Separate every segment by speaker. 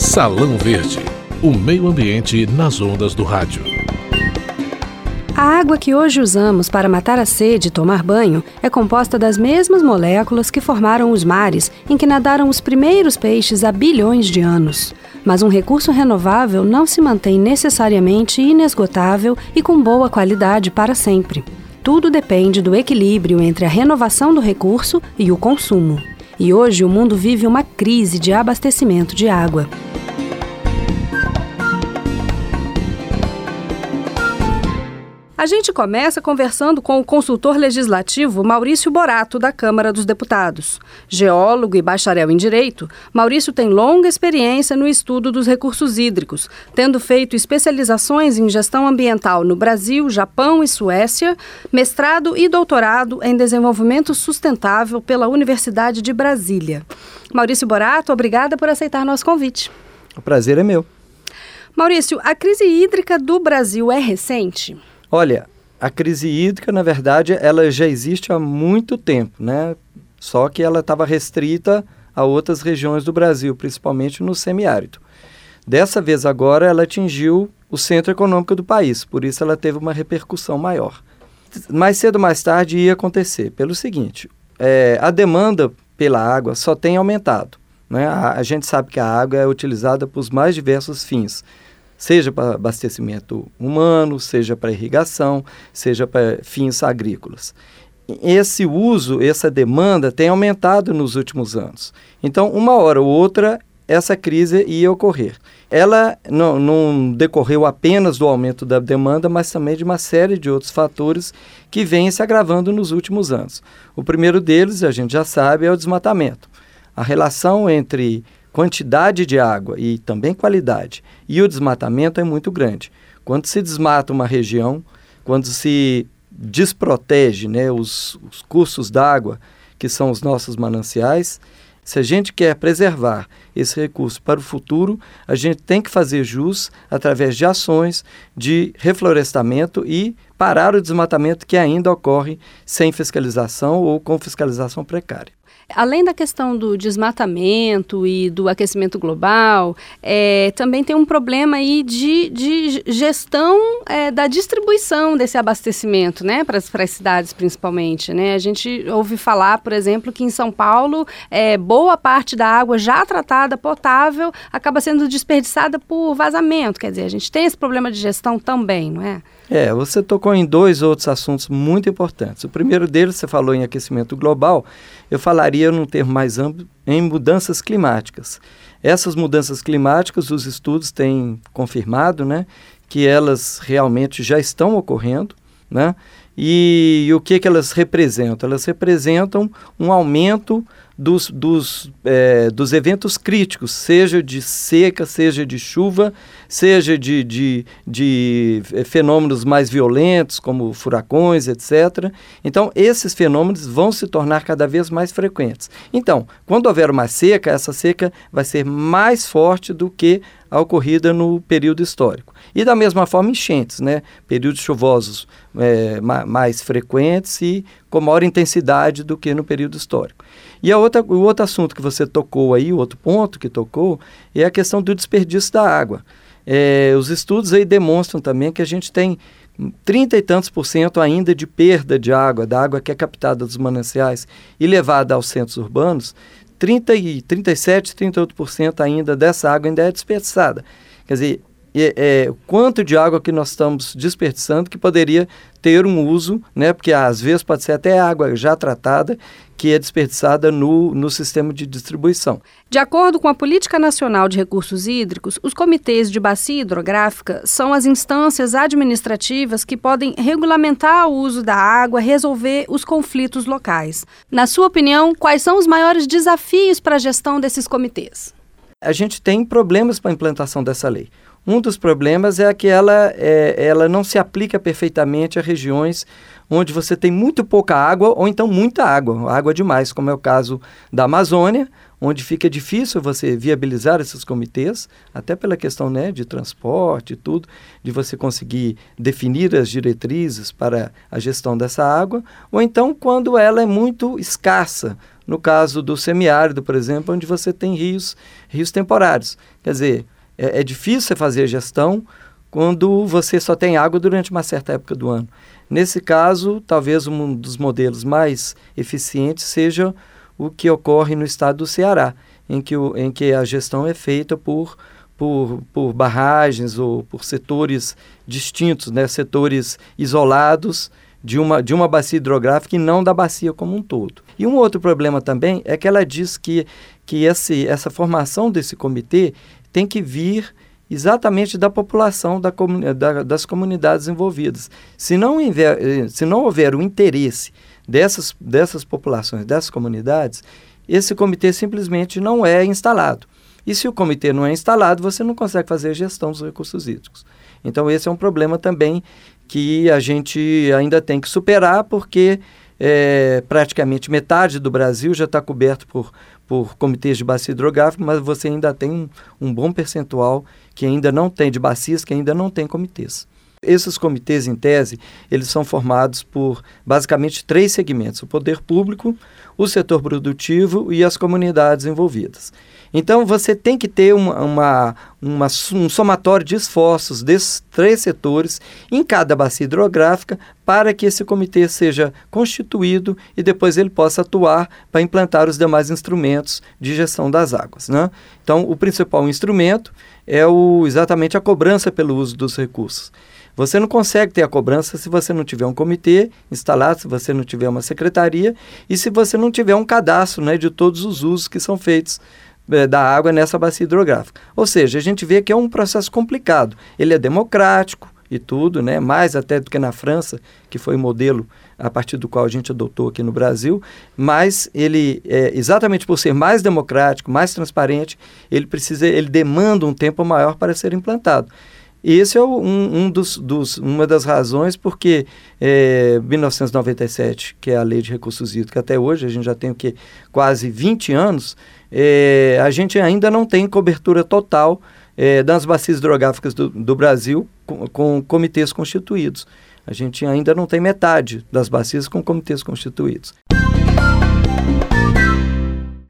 Speaker 1: Salão Verde, o meio ambiente nas ondas do rádio.
Speaker 2: A água que hoje usamos para matar a sede e tomar banho é composta das mesmas moléculas que formaram os mares em que nadaram os primeiros peixes há bilhões de anos. Mas um recurso renovável não se mantém necessariamente inesgotável e com boa qualidade para sempre. Tudo depende do equilíbrio entre a renovação do recurso e o consumo. E hoje o mundo vive uma crise de abastecimento de água. A gente começa conversando com o consultor legislativo Maurício Borato, da Câmara dos Deputados. Geólogo e bacharel em Direito, Maurício tem longa experiência no estudo dos recursos hídricos, tendo feito especializações em gestão ambiental no Brasil, Japão e Suécia, mestrado e doutorado em desenvolvimento sustentável pela Universidade de Brasília. Maurício Borato, obrigada por aceitar nosso convite.
Speaker 3: O prazer é meu.
Speaker 2: Maurício, a crise hídrica do Brasil é recente?
Speaker 3: Olha, a crise hídrica, na verdade, ela já existe há muito tempo, né? Só que ela estava restrita a outras regiões do Brasil, principalmente no semiárido. Dessa vez agora ela atingiu o centro econômico do país, por isso ela teve uma repercussão maior. Mais cedo ou mais tarde ia acontecer, pelo seguinte, é, a demanda pela água só tem aumentado. Né? A, a gente sabe que a água é utilizada para os mais diversos fins, seja para abastecimento humano, seja para irrigação, seja para fins agrícolas. Esse uso, essa demanda tem aumentado nos últimos anos. Então, uma hora ou outra, essa crise ia ocorrer. Ela não, não, decorreu apenas do aumento da demanda, mas também de uma série de outros fatores que vêm se agravando nos últimos anos. O primeiro deles, a gente já sabe, é o desmatamento. A relação entre quantidade de água e também qualidade e o desmatamento é muito grande. Quando se desmata uma região, quando se desprotege né, os, os cursos d'água, que são os nossos mananciais, se a gente quer preservar esse recurso para o futuro, a gente tem que fazer jus através de ações de reflorestamento e parar o desmatamento que ainda ocorre sem fiscalização ou com fiscalização precária.
Speaker 2: Além da questão do desmatamento e do aquecimento global, é, também tem um problema aí de, de gestão é, da distribuição desse abastecimento, né, para as cidades principalmente, né? A gente ouve falar, por exemplo, que em São Paulo é, boa parte da água já tratada, potável, acaba sendo desperdiçada por vazamento. Quer dizer, a gente tem esse problema de gestão também, não é?
Speaker 3: É, você tocou em dois outros assuntos muito importantes. O primeiro deles, você falou em aquecimento global, eu falaria num termo mais amplo em mudanças climáticas. Essas mudanças climáticas, os estudos têm confirmado, né, que elas realmente já estão ocorrendo, né? E, e o que, que elas representam? Elas representam um aumento dos, dos, é, dos eventos críticos, seja de seca, seja de chuva, seja de, de, de é, fenômenos mais violentos, como furacões, etc. Então, esses fenômenos vão se tornar cada vez mais frequentes. Então, quando houver uma seca, essa seca vai ser mais forte do que a ocorrida no período histórico. E da mesma forma, enchentes, né? períodos chuvosos é, mais frequentes e com maior intensidade do que no período histórico. E a outra, o outro assunto que você tocou aí, o outro ponto que tocou, é a questão do desperdício da água. É, os estudos aí demonstram também que a gente tem 30 e tantos por cento ainda de perda de água, da água que é captada dos mananciais e levada aos centros urbanos, 30 e 37, 38% ainda dessa água ainda é desperdiçada. Quer dizer, é, é, quanto de água que nós estamos desperdiçando que poderia ter um uso, né? Porque às vezes pode ser até água já tratada que é desperdiçada no, no sistema de distribuição.
Speaker 2: De acordo com a Política Nacional de Recursos Hídricos, os comitês de bacia hidrográfica são as instâncias administrativas que podem regulamentar o uso da água, resolver os conflitos locais. Na sua opinião, quais são os maiores desafios para a gestão desses comitês?
Speaker 3: A gente tem problemas para a implantação dessa lei. Um dos problemas é que ela, é, ela não se aplica perfeitamente a regiões onde você tem muito pouca água ou então muita água, água demais, como é o caso da Amazônia, onde fica difícil você viabilizar esses comitês, até pela questão né, de transporte e tudo, de você conseguir definir as diretrizes para a gestão dessa água, ou então quando ela é muito escassa no caso do semiárido, por exemplo, onde você tem rios, rios temporários. Quer dizer, é, é difícil você fazer gestão quando você só tem água durante uma certa época do ano. Nesse caso, talvez um dos modelos mais eficientes seja o que ocorre no estado do Ceará, em que, o, em que a gestão é feita por, por, por barragens ou por setores distintos, né, setores isolados de uma, de uma bacia hidrográfica e não da bacia como um todo. E um outro problema também é que ela diz que, que esse, essa formação desse comitê tem que vir exatamente da população da, da, das comunidades envolvidas. Se não, houver, se não houver o interesse dessas, dessas populações, dessas comunidades, esse comitê simplesmente não é instalado. E se o comitê não é instalado, você não consegue fazer a gestão dos recursos hídricos. Então, esse é um problema também que a gente ainda tem que superar, porque é, praticamente metade do Brasil já está coberto por, por comitês de bacia hidrográfica, mas você ainda tem um, um bom percentual que ainda não tem, de bacias que ainda não tem comitês. Esses comitês, em tese, eles são formados por basicamente três segmentos: o poder público, o setor produtivo e as comunidades envolvidas. Então, você tem que ter uma, uma, uma, um somatório de esforços desses três setores em cada bacia hidrográfica para que esse comitê seja constituído e depois ele possa atuar para implantar os demais instrumentos de gestão das águas. Né? Então, o principal instrumento é o, exatamente a cobrança pelo uso dos recursos. Você não consegue ter a cobrança se você não tiver um comitê instalado, se você não tiver uma secretaria e se você não tiver um cadastro né, de todos os usos que são feitos é, da água nessa bacia hidrográfica. Ou seja, a gente vê que é um processo complicado. Ele é democrático e tudo, né? mais até do que na França, que foi o modelo a partir do qual a gente adotou aqui no Brasil, mas ele, é, exatamente por ser mais democrático, mais transparente, ele precisa, ele demanda um tempo maior para ser implantado. Esse é um, um dos, dos, uma das razões porque é, 1997, que é a Lei de Recursos Hídricos, até hoje, a gente já tem o que, quase 20 anos, é, a gente ainda não tem cobertura total é, das bacias hidrográficas do, do Brasil com, com, comitês constituídos. A gente ainda não tem metade das bacias com comitês constituídos.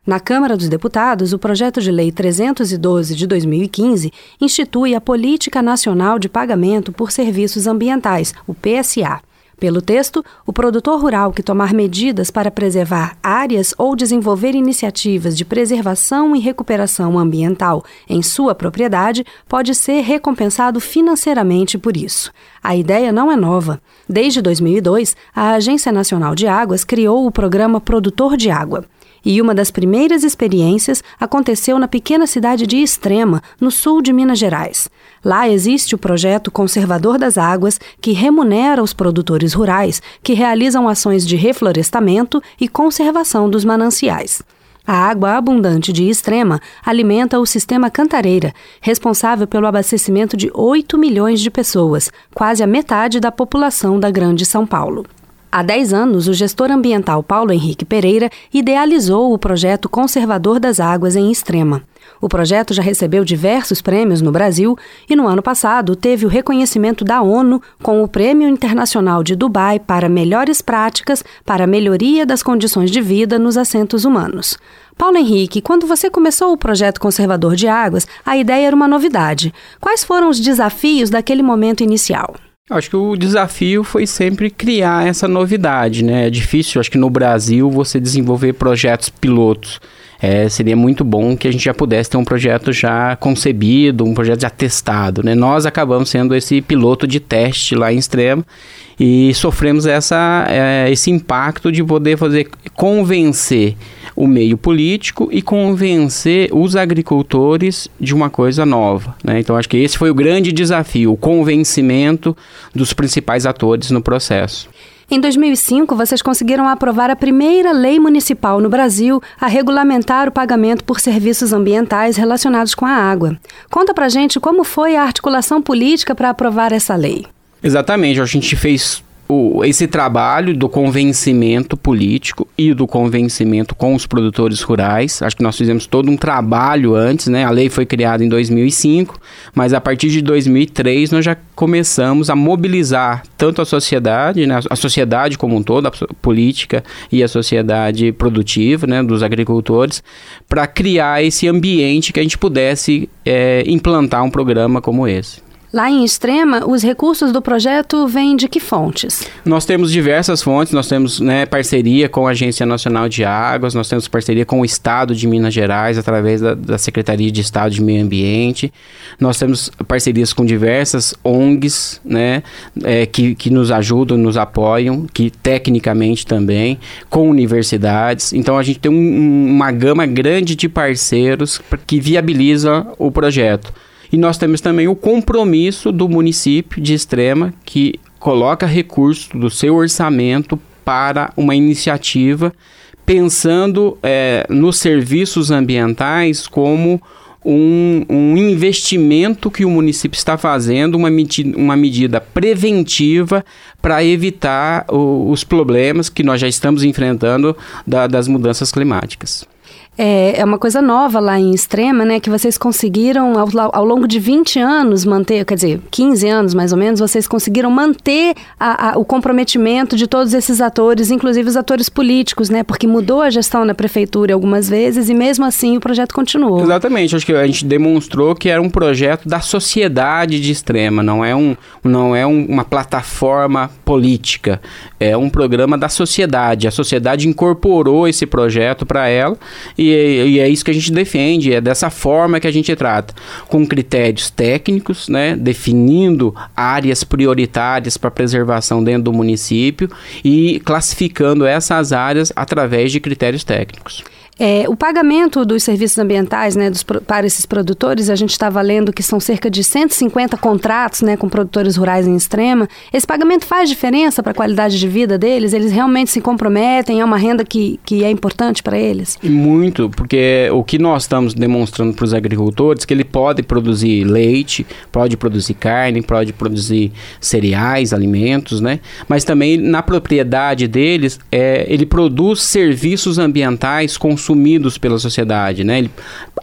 Speaker 2: Na Câmara dos Deputados, o projeto de lei 312 de 2015 institui a Política Nacional de Pagamento por Serviços Ambientais, o PSA. Pelo texto, o produtor rural que tomar medidas para preservar áreas ou desenvolver iniciativas de preservação e recuperação ambiental em sua propriedade pode ser recompensado financeiramente por isso. A ideia não é nova. Desde 2002, a Agência Nacional de Águas criou o programa Produtor de Água. E uma das primeiras experiências aconteceu na pequena cidade de Extrema, no sul de Minas Gerais. Lá existe o projeto Conservador das Águas, que remunera os produtores rurais que realizam ações de reflorestamento e conservação dos mananciais. A água abundante de Extrema alimenta o sistema Cantareira, responsável pelo abastecimento de 8 milhões de pessoas, quase a metade da população da Grande São Paulo. Há 10 anos, o gestor ambiental Paulo Henrique Pereira idealizou o projeto Conservador das Águas em Extrema. O projeto já recebeu diversos prêmios no Brasil e, no ano passado, teve o reconhecimento da ONU com o Prêmio Internacional de Dubai para Melhores Práticas para a Melhoria das Condições de Vida nos Assentos Humanos. Paulo Henrique, quando você começou o projeto Conservador de Águas, a ideia era uma novidade. Quais foram os desafios daquele momento inicial?
Speaker 4: Acho que o desafio foi sempre criar essa novidade, né? É difícil, acho que no Brasil, você desenvolver projetos pilotos. É, seria muito bom que a gente já pudesse ter um projeto já concebido, um projeto já testado, né? Nós acabamos sendo esse piloto de teste lá em Extremo e sofremos essa, é, esse impacto de poder fazer convencer o meio político e convencer os agricultores de uma coisa nova. Né? Então, acho que esse foi o grande desafio, o convencimento dos principais atores no processo.
Speaker 2: Em 2005, vocês conseguiram aprovar a primeira lei municipal no Brasil a regulamentar o pagamento por serviços ambientais relacionados com a água. Conta pra gente como foi a articulação política para aprovar essa lei.
Speaker 4: Exatamente, a gente fez o, esse trabalho do convencimento político e do convencimento com os produtores rurais. Acho que nós fizemos todo um trabalho antes, né? A lei foi criada em 2005, mas a partir de 2003 nós já começamos a mobilizar tanto a sociedade, né? a sociedade como um todo, a política e a sociedade produtiva, né? Dos agricultores, para criar esse ambiente que a gente pudesse é, implantar um programa como esse.
Speaker 2: Lá em Extrema, os recursos do projeto vêm de que fontes?
Speaker 4: Nós temos diversas fontes, nós temos né, parceria com a Agência Nacional de Águas, nós temos parceria com o Estado de Minas Gerais, através da, da Secretaria de Estado de Meio Ambiente, nós temos parcerias com diversas ONGs, né, é, que, que nos ajudam, nos apoiam, que tecnicamente também, com universidades, então a gente tem um, uma gama grande de parceiros que viabiliza o projeto. E nós temos também o compromisso do município de Extrema, que coloca recursos do seu orçamento para uma iniciativa pensando é, nos serviços ambientais como um, um, investimento que o município está fazendo, uma, medida, uma medida preventiva para evitar o, os problemas que nós já estamos enfrentando da, das mudanças climáticas
Speaker 2: é, é uma coisa nova lá em Extrema, né? Que vocês conseguiram, ao, ao longo de 20 anos, manter, quer dizer, 15 anos mais ou menos, vocês conseguiram manter a, a, o comprometimento de todos esses atores, inclusive os atores políticos, né? Porque mudou a gestão na prefeitura algumas vezes e mesmo assim o projeto continuou.
Speaker 4: Exatamente, acho que a gente demonstrou que era um projeto da sociedade de Extrema, não é, um, não é um, uma plataforma política, é um programa da sociedade. A sociedade incorporou esse projeto para ela e e, é isso que a gente defende, é dessa forma que a gente trata, com critérios técnicos, né, definindo áreas prioritárias para preservação dentro do município e classificando essas áreas através de critérios técnicos.
Speaker 2: É, o pagamento dos serviços ambientais né, dos, para esses produtores, a gente estava lendo que são cerca de 150 contratos né, com produtores rurais em extrema. Esse pagamento faz diferença para a qualidade de vida deles? Eles realmente se comprometem? É uma renda que, que é importante para eles?
Speaker 4: Muito, porque o que nós estamos demonstrando para os agricultores é que ele pode produzir leite, pode produzir carne, pode produzir cereais, alimentos, né? Mas também na propriedade deles, é, ele produz serviços ambientais com consumidos pela sociedade, né? Ele,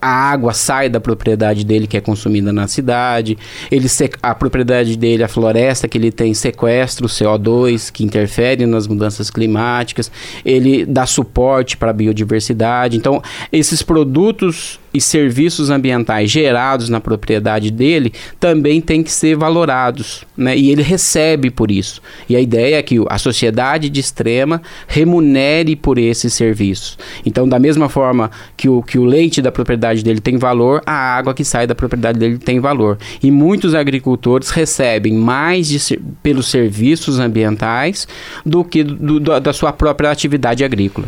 Speaker 4: a água sai da propriedade dele que é consumida na cidade, ele a propriedade dele, a floresta que ele tem sequestra o CO2 que interfere nas mudanças climáticas, ele dá suporte para a biodiversidade. Então, esses produtos e serviços ambientais gerados na propriedade dele também têm que ser valorados, né? E ele recebe por isso. E a ideia é que a sociedade de extrema remunere por esses serviços. Então, da mesma forma que o, que o leite da propriedade dele tem valor, a água que sai da propriedade dele tem valor. E muitos agricultores recebem mais de, pelos serviços ambientais do que do, do, da sua própria atividade agrícola.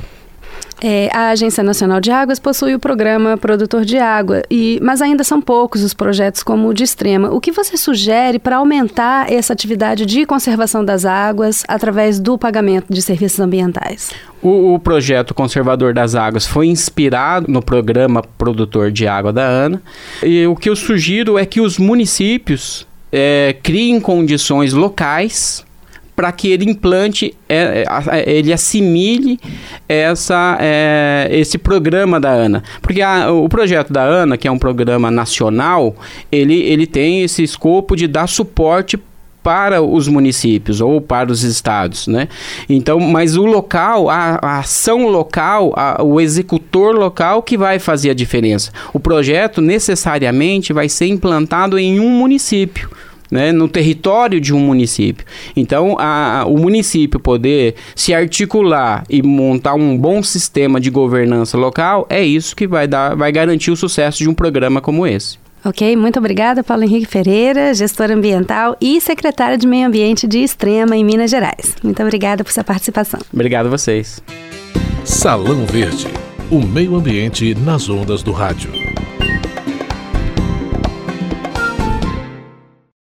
Speaker 2: É, a Agência Nacional de Águas possui o programa Produtor de Água, e, mas ainda são poucos os projetos como o de Extrema. O que você sugere para aumentar essa atividade de conservação das águas através do pagamento de serviços ambientais?
Speaker 4: O, o, projeto Conservador das Águas foi inspirado no programa Produtor de Água da ANA. E o que eu sugiro é que os municípios é, criem condições locais para que ele implante, é, é, ele assimile essa, é, esse programa da ANA. Porque a, o projeto da ANA, que é um programa nacional, ele, ele tem esse escopo de dar suporte para os municípios ou para os estados, né? Então, mas o local, a, a ação local, a, o executor local que vai fazer a diferença. O projeto necessariamente vai ser implantado em um município né, no território de um município. Então, a, o município poder se articular e montar um bom sistema de governança local é isso que vai, dar, vai garantir o sucesso de um programa como esse.
Speaker 2: Ok, muito obrigada, Paulo Henrique Ferreira, gestor ambiental e secretário de Meio Ambiente de Extrema, em Minas Gerais. Muito obrigada por sua participação.
Speaker 4: Obrigado a vocês.
Speaker 1: Salão Verde, o meio ambiente nas ondas do rádio.